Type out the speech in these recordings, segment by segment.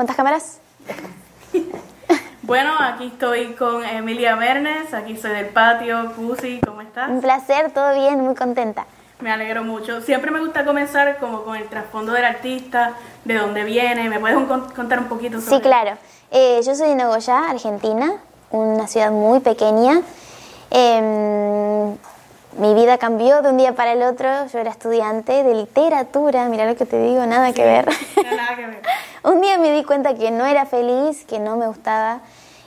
¿Cuántas cámaras? Bueno, aquí estoy con Emilia Mernes, aquí soy del patio. Pussy, ¿cómo estás? Un placer, todo bien, muy contenta. Me alegro mucho. Siempre me gusta comenzar como con el trasfondo del artista, de dónde viene. ¿Me puedes contar un poquito sobre Sí, claro. Eh, yo soy de Nogoyá, Argentina, una ciudad muy pequeña. Em, mi vida cambió de un día para el otro. Yo era estudiante de literatura, mira lo que te digo, nada que ver. nada que ver. un día me di cuenta que no era feliz, que no me gustaba.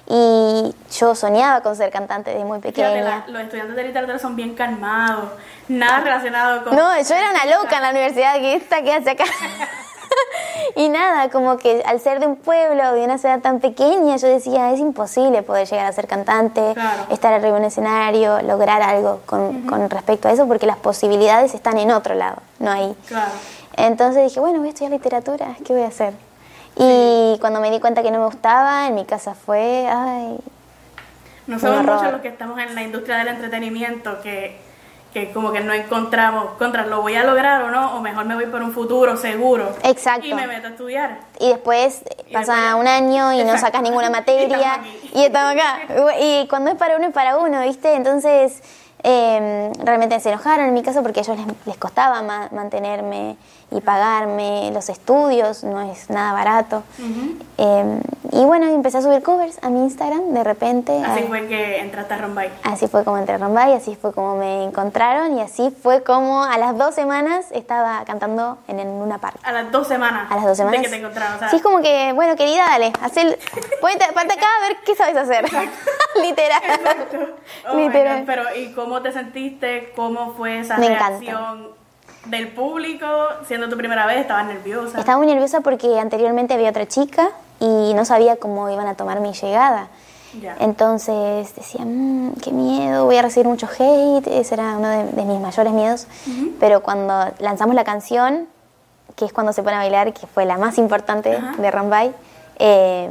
Y yo soñaba con ser cantante desde muy pequeña. Fíjate, los estudiantes de literatura son bien calmados, nada relacionado con... No, yo era una loca en la universidad, que esta que hace acá. y nada, como que al ser de un pueblo, de una ciudad tan pequeña, yo decía, es imposible poder llegar a ser cantante, estar arriba en un escenario, lograr algo con, con, respecto a eso, porque las posibilidades están en otro lado, no ahí. Claro. Entonces dije, bueno, voy a estudiar literatura, ¿qué voy a hacer? Y cuando me di cuenta que no me gustaba, en mi casa fue, ay. No somos muchos los que estamos en la industria del entretenimiento que, que como que no encontramos, contra, ¿lo voy a lograr o no? O mejor me voy por un futuro seguro. Exacto. Y me meto a estudiar. Y después pasa un año y no sacas ninguna materia. y estamos acá. Y cuando es para uno, es para uno, ¿viste? Entonces eh, realmente se enojaron en mi caso porque a ellos les, les costaba mantenerme y pagarme los estudios, no es nada barato. eh, y bueno, empecé a subir covers a mi Instagram de repente. Así fue que entraste a Rombay. Así fue como entré a Rombay, así fue como me encontraron y así fue como a las dos semanas estaba cantando en, en una parte. A las dos semanas. A las dos semanas. De que te encontraron. O sea, sí, es como que, bueno, querida, dale, haz el, ponte, ponte acá a ver qué sabes hacer. Literal. Exacto. Oh Literal. Pero, ¿y cómo te sentiste? ¿Cómo fue esa Me reacción? encanta. del público, siendo tu primera vez, estabas nerviosa. Estaba muy nerviosa porque anteriormente había otra chica y no sabía cómo iban a tomar mi llegada. Entonces decía, mmm, qué miedo, voy a recibir mucho hate, ese era uno de, de mis mayores miedos. Pero cuando lanzamos la canción, que es cuando se pone a bailar, que fue la más importante Ajá. de Rambay, eh,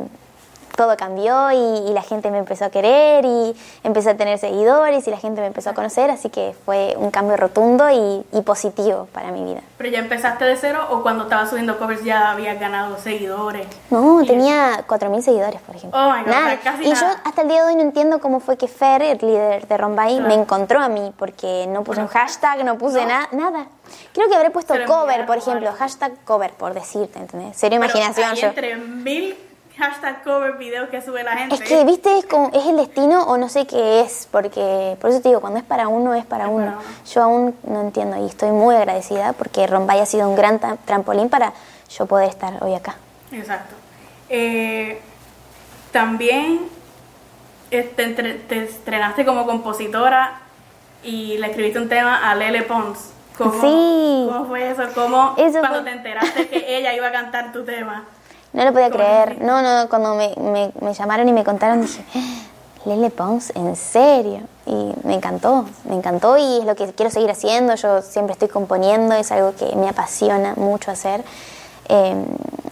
todo cambió y, y la gente me empezó a querer y empecé a tener seguidores y la gente me empezó a conocer, así que fue un cambio rotundo y, y positivo para mi vida. ¿Pero ya empezaste de cero o cuando estabas subiendo covers ya habías ganado seguidores? No, tenía 4.000 seguidores, por ejemplo. Oh my God, o sea, casi y nada. yo hasta el día de hoy no entiendo cómo fue que Fer, el líder de Rombay, me encontró a mí, porque no puse un hashtag, no puse No. na- nada. Creo que habré puesto cover, por ejemplo, hashtag cover, por decirte, ¿entendés? Pero imaginación hay yo. entre mil hashtag cover videos que sube la gente. Es que, viste, es, como, es el destino o no sé qué es, porque por eso te digo, cuando es para uno, es para Es uno. para uno. Yo aún no entiendo y estoy muy agradecida porque Rombay ha sido un gran tra- trampolín para yo poder estar hoy acá. Exacto. Eh, también eh, te, te estrenaste como compositora y le escribiste un tema a Lele Pons. ¿Cómo, Sí. ¿Cómo fue eso? ¿Cómo Eso cuando fue- te enteraste que ella iba a cantar tu tema? No lo podía ¿Cómo creer. No, no, cuando me, me- me llamaron y me contaron dije, Lele Pons, ¿en serio? Y me encantó, me encantó y es lo que quiero seguir haciendo. Yo siempre estoy componiendo, es algo que me apasiona mucho hacer. Eh,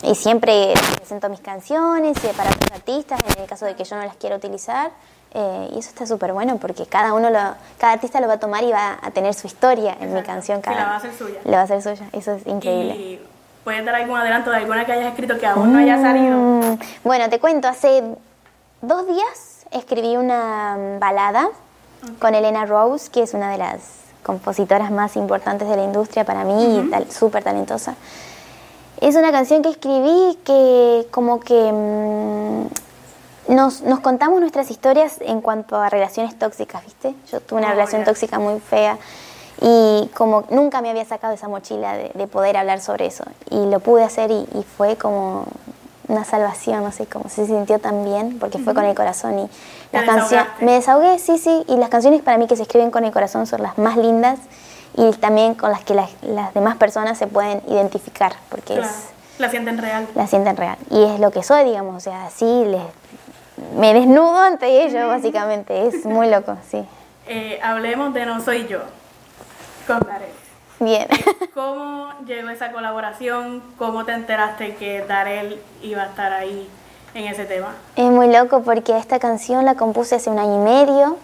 y siempre presento mis canciones y para otros artistas, en el caso de que yo no las quiera utilizar. Eh, y eso está súper bueno porque cada uno, lo, cada artista lo va a tomar y va a tener su historia en mi canción. Cada, la va a hacer suya. La va a hacer suya, eso es increíble. Y puedes dar algún adelanto de alguna que hayas escrito que aún no haya salido. Mm, Bueno, te cuento, hace dos días escribí una balada con Elena Rose, que es una de las compositoras más importantes de la industria para mí y tal- súper talentosa. Es una canción que escribí que como que mm, nos, nos contamos nuestras historias en cuanto a relaciones tóxicas, ¿viste? Yo tuve una Oh, relación tóxica muy fea y como nunca me había sacado esa mochila de, de poder hablar sobre eso y lo pude hacer y, y fue como una salvación, no sé cómo se sintió tan bien porque fue con el corazón y las canciones me desahogué, sí, sí, y las canciones para mí que se escriben con el corazón son las más lindas y también con las que las, las demás personas se pueden identificar porque Claro. es La sienten real. La sienten real. Y es lo que soy, digamos, o sea, así les, me desnudo ante ellos, básicamente. Es muy loco, sí. Eh, hablemos de No Soy Yo Darel. Bien. ¿Cómo llegó esa colaboración? ¿Cómo te enteraste que Darel iba a estar ahí en ese tema? Es muy loco porque esta canción la compuse hace un año y medio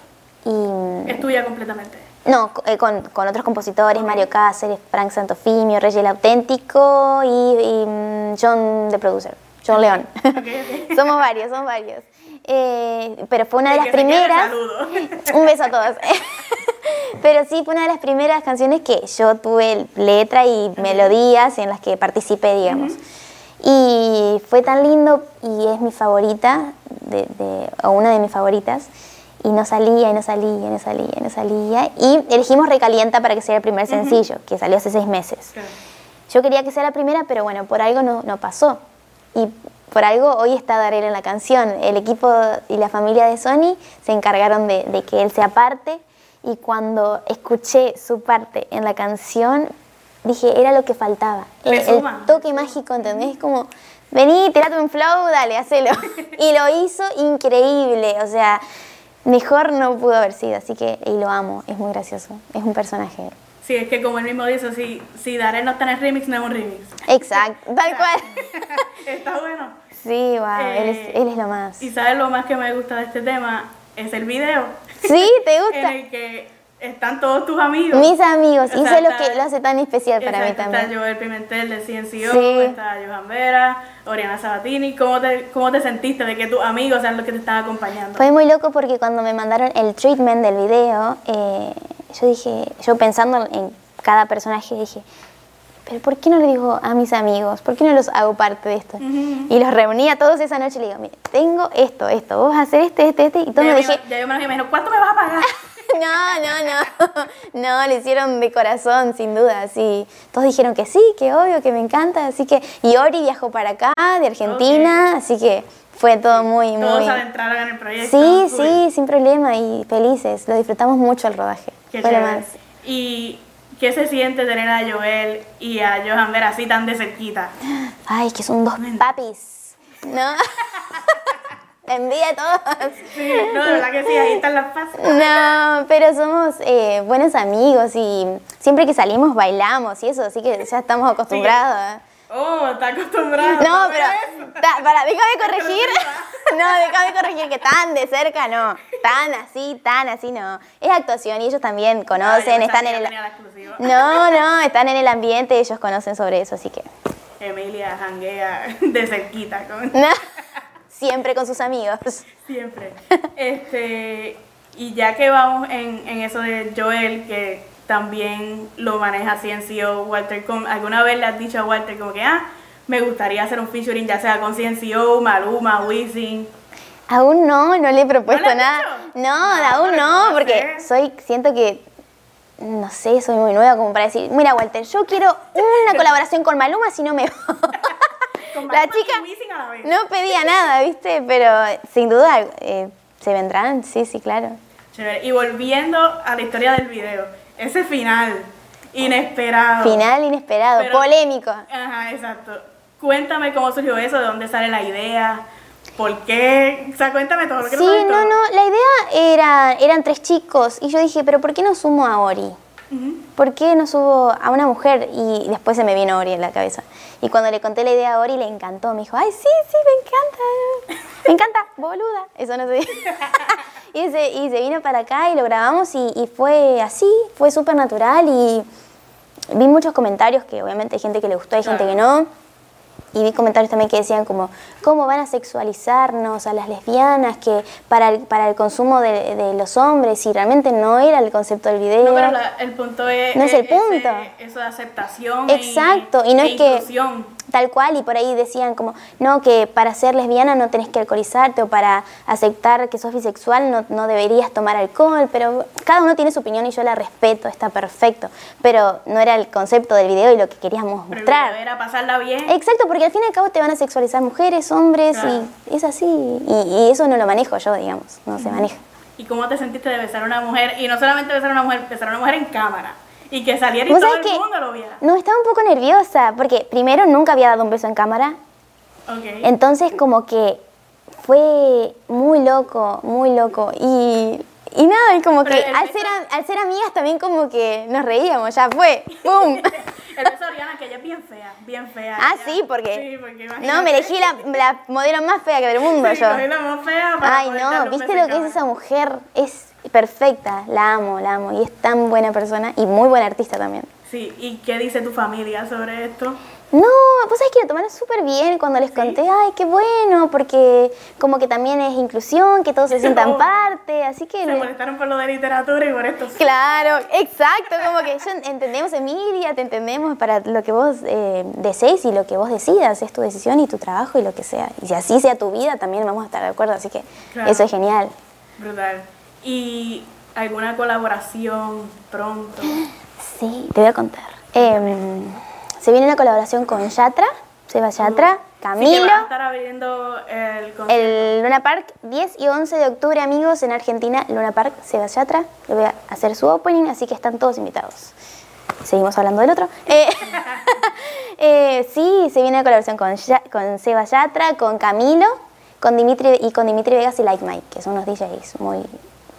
y... ¿Es tuya completamente? No, eh, con, con, otros compositores, Mario Cáceres, Frank Santofimio, Rey el Auténtico y, y mm, John de Producer, John León. Okay, okay. somos varios, somos varios. Eh, pero fue una de las primeras. Un beso a todos. pero sí, fue una de las primeras canciones que yo tuve letra y melodías en las que participé, digamos. Y fue tan lindo y es mi favorita, de, de, o una de mis favoritas. Y no salía, y no salía, y no salía, y no salía. Y elegimos Recalienta para que sea el primer sencillo, uh -huh. que salió hace seis meses. Claro. Yo quería que sea la primera, pero bueno, por algo no, no pasó. Y por algo hoy está Darel en la canción. El equipo y la familia de Sony se encargaron de, de, que él sea parte y cuando escuché su parte en la canción dije, era lo que faltaba. El, el, toque mágico, ¿entendés? Como, vení, tirate un flow, dale, hacelo. y lo hizo increíble, o sea, mejor no pudo haber sido, así que, y lo amo, es muy gracioso, es un personaje. Sí, es que como él mismo dice, si, si Darel no está en el remix, no es un remix. Exacto, tal cual. está bueno. Sí, wow, eh, él, es, él es lo más. Y sabes lo más que me gusta de este tema, es el video. Sí, ¿te gusta? en el que están todos tus amigos. Mis amigos, o y eso es lo que lo hace tan especial para mí también. Está Joel Pimentel de CNCO, sí. está Johan Vera, Oriana Sabatini. ¿Cómo te, ¿Cómo te sentiste de que tus amigos sean los que te están acompañando? Fue muy loco porque cuando me mandaron el treatment del video, eh, yo dije, yo pensando en cada personaje, dije, pero ¿por qué no le digo a mis amigos? ¿Por qué no los hago parte de esto? Uh -huh. Y los reuní a todos esa noche y le digo, mire, tengo esto, esto, vos vas a hacer este, este, este. Y todos ya me dije... Ya yo me imagino, ¿cuánto me vas a pagar? no, no, no. No, le hicieron de corazón, sin duda, sí. Todos dijeron que sí, que obvio, que me encanta. Así que... Y Ori viajó para acá, de Argentina, okay. así que fue todo muy, Todos muy... Todos adentraron en el proyecto. Sí, sí, sin problema y felices. Lo disfrutamos mucho el rodaje. Qué fue más. Y ¿Qué se siente tener a Joel y a Johan Ver así tan de cerquita? Ay, que son dos papis. ¿No? Envidia a todos. Sí, no, de verdad que sí, ahí están las pasas. No, pero somos eh, buenos amigos y siempre que salimos bailamos y eso, así que ya estamos acostumbrados. Sí. Oh, está acostumbrado. No, pero, ta, para, déjame corregir. No, déjame corregir que tan de cerca no. Tan así, tan así no. Es actuación y ellos también conocen, no, están en el. No, no, están en el ambiente, ellos conocen sobre eso, así que. Emilia janguea de cerquita con. No, siempre con sus amigos. Siempre. Este, y ya que vamos en, en eso de Joel, que también lo maneja CNCO, Walter, ¿alguna vez le has dicho a Walter como que, ah, me gustaría hacer un featuring ya sea con CNCO, Maluma, Wisin? Aún no, no le he propuesto ¿No le nada. Dicho? No, no, aún no, porque soy, siento que, no sé, soy muy nueva como para decir, mira Walter, yo quiero una colaboración con Maluma si no me con La chica a la vez. no pedía nada, ¿viste? Pero sin duda eh, se vendrán, sí, sí, claro. Y volviendo a la historia del video, ese final inesperado. Final inesperado, Pero, polémico. Ajá, exacto. Cuéntame cómo surgió eso, de dónde sale la idea, por qué, o sea, cuéntame todo lo que Sí, no, no, la idea era, eran tres chicos y yo dije, pero ¿por qué no sumo a Ori? Uh -huh. ¿Por qué no subo a una mujer? Y después se me vino Ori en la cabeza. Y cuando le conté la idea a Ori, le encantó. Me dijo, ay, sí, sí, me encanta. Me encanta, boluda. Eso no sé. y, se, y se vino para acá y lo grabamos y, y fue así, fue súper natural y vi muchos comentarios que obviamente hay gente que le gustó, hay gente que no. Y vi comentarios también que decían como, ¿cómo van a sexualizarnos a las lesbianas que para el, para el consumo de, de los hombres? Y realmente no era el concepto del video. No, pero la- el punto es... No es el ese- punto. eso de aceptación Exacto, y no e es que- inclusión. Tal cual, y por ahí decían como, no, que para ser lesbiana no tenés que alcoholizarte o para aceptar que sos bisexual no, no deberías tomar alcohol, pero cada uno tiene su opinión y yo la respeto, está perfecto, pero no era el concepto del video y lo que queríamos Pero mostrar. era pasarla bien. Exacto, porque al fin y al cabo te van a sexualizar mujeres, hombres, Claro. y es así, y, y eso no lo manejo yo, digamos, no se maneja. ¿Y cómo te sentiste de besar a una mujer? Y no solamente besar a una mujer, besar a una mujer en cámara. Y que saliera y ¿Vos todo el mundo lo viera. No, estaba un poco nerviosa, porque primero nunca había dado un beso en cámara, Ok. entonces como que fue muy loco, muy loco. Y, y nada, y como Pero que al beso- ser, al ser amigas también como que nos reíamos, ya fue, ¡pum! El beso de Oriana, que ella es bien fea, bien fea. ah, ella- sí, porque... Sí, porque no, me elegí la, la modelo más fea que del mundo Sí, yo. la más fea para Ay, no, ¿viste lo que es esa mujer? Es perfecta, la amo, la amo. Y es tan buena persona y muy buena artista también. Sí, ¿y qué dice tu familia sobre esto? No, pues sabes que lo tomaron súper bien cuando les conté, ay, qué bueno, porque como que también es inclusión, que todos se sientan parte, así que... Se me- molestaron por lo de literatura y por esto. Claro, exacto, como que yo entendemos, Emilia, te entendemos para lo que vos eh, desees y lo que vos decidas, es tu decisión y tu trabajo y lo que sea. Y si así sea tu vida, también vamos a estar de acuerdo, así que Claro. eso es genial. Brutal. ¿Y alguna colaboración pronto? Sí, te voy a contar. Em, se viene una colaboración con Yatra, Seba Yatra, Sí, Camilo. van a estar abriendo el. El Luna Park, 10 y 11 de octubre, amigos, en Argentina, Luna Park, Seba Yatra. Le voy a hacer su opening, así que están todos invitados. Seguimos hablando del otro. Eh, eh, sí, se viene la colaboración con, Ya- con Seba Yatra, con Camilo, con Dimitri y con Dimitri Vegas y Like Mike, que son unos DJs muy,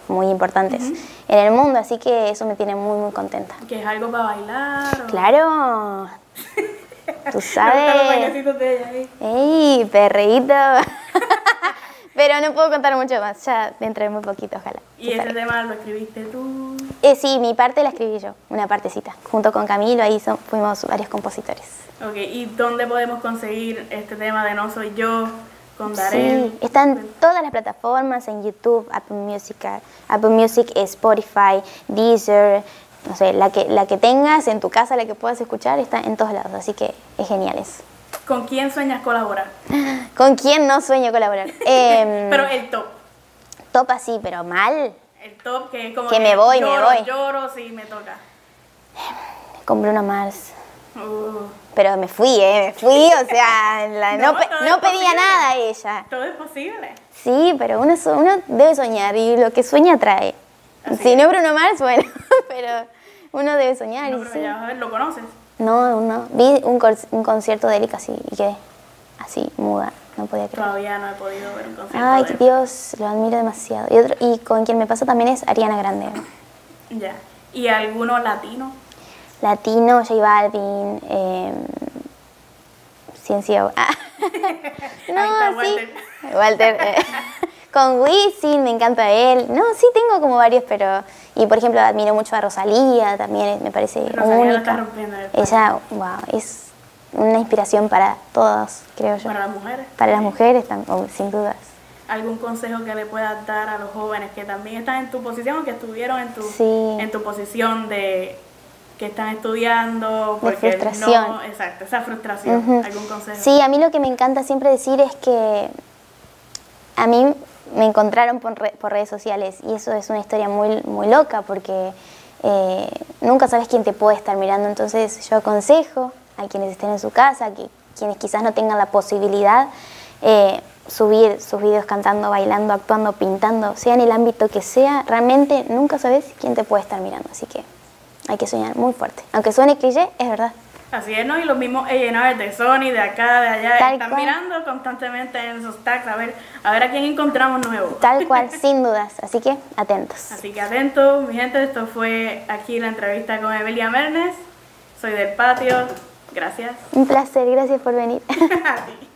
muy importantes en el mundo, así que eso me tiene muy, muy contenta. Que es algo para bailar. o- Claro. Tú los sabes. bailecitos de ella ahí. ¡Ey, perreíto! Pero no puedo contar mucho más, ya dentro de muy poquito, ojalá. Y se ese tema lo escribiste tú. Eh, sí, mi parte la escribí yo, una partecita. Junto con Camilo, ahí son- fuimos varios compositores. Ok, ¿y dónde podemos conseguir este tema de No Soy Yo con Darel? Sí, está en todas las plataformas, en YouTube, Apple Music, Apple Music, Spotify, Deezer, no sé, la que, la que tengas en tu casa, la que puedas escuchar, está en todos lados, así que es genial eso. ¿Con quién sueñas colaborar? ¿Con quién no sueño colaborar? Em, Pero el top. Top así, pero mal. El top que es como Que me voy, me lloro, voy. Lloro si me toca. Con Bruno Mars. Uh, Pero me fui, ¿eh? Me fui, o sea, la- no, No, pedía posible. nada a ella. todo es posible. Sí, pero uno, uno debe soñar y lo que sueña atrae. Así si es. no Bruno Mars, bueno, pero uno debe soñar. No, pero sí. ya lo conoces. No, no. Vi un, concierto de y casi y quedé así, muda. No podía creer. Todavía no he podido ver un concierto Ay, de él. Dios, lo admiro demasiado. Y, otro, y con quien me pasa también es Ariana Grande. Ya. ¿Y alguno latino? Latino, J Balvin, eh, Ciencio. Ah. no, está sí. Walter. Walter. eh, con Wisin, me encanta él. No, sí tengo como varios, pero. Y por ejemplo, admiro mucho a Rosalía, también me parece Rosalía única. está rompiendo el. Ella, wow, es una inspiración para todos, creo yo. Para las mujeres. Para las mujeres, oh, sin dudas. ¿Algún consejo que le puedas dar a los jóvenes que también están en tu posición o que estuvieron en tu, Sí. en tu posición de que están estudiando? Porque frustración. No, exacto, esa frustración. ¿Algún consejo? Sí, a mí lo que me encanta siempre decir es que a mí me encontraron por, re- por redes sociales y eso es una historia muy, muy loca porque eh, nunca sabes quién te puede estar mirando. Entonces yo aconsejo a quienes estén en su casa, que quienes quizás no tengan la posibilidad, eh, subir sus videos cantando, bailando, actuando, pintando, sea en el ámbito que sea, realmente nunca sabes quién te puede estar mirando. Así que hay que soñar muy fuerte. Aunque suene cliché, es verdad. Así es, ¿no? Y los mismos A&R de Sony, de acá, de allá, Tal están cual. mirando constantemente en sus tags a ver, a ver a quién encontramos nuevo. Tal cual, sin dudas. Así que atentos. Así que atentos, mi gente, esto fue aquí la entrevista con Evelia Mernes. Soy del patio. Gracias. Un placer, gracias por venir.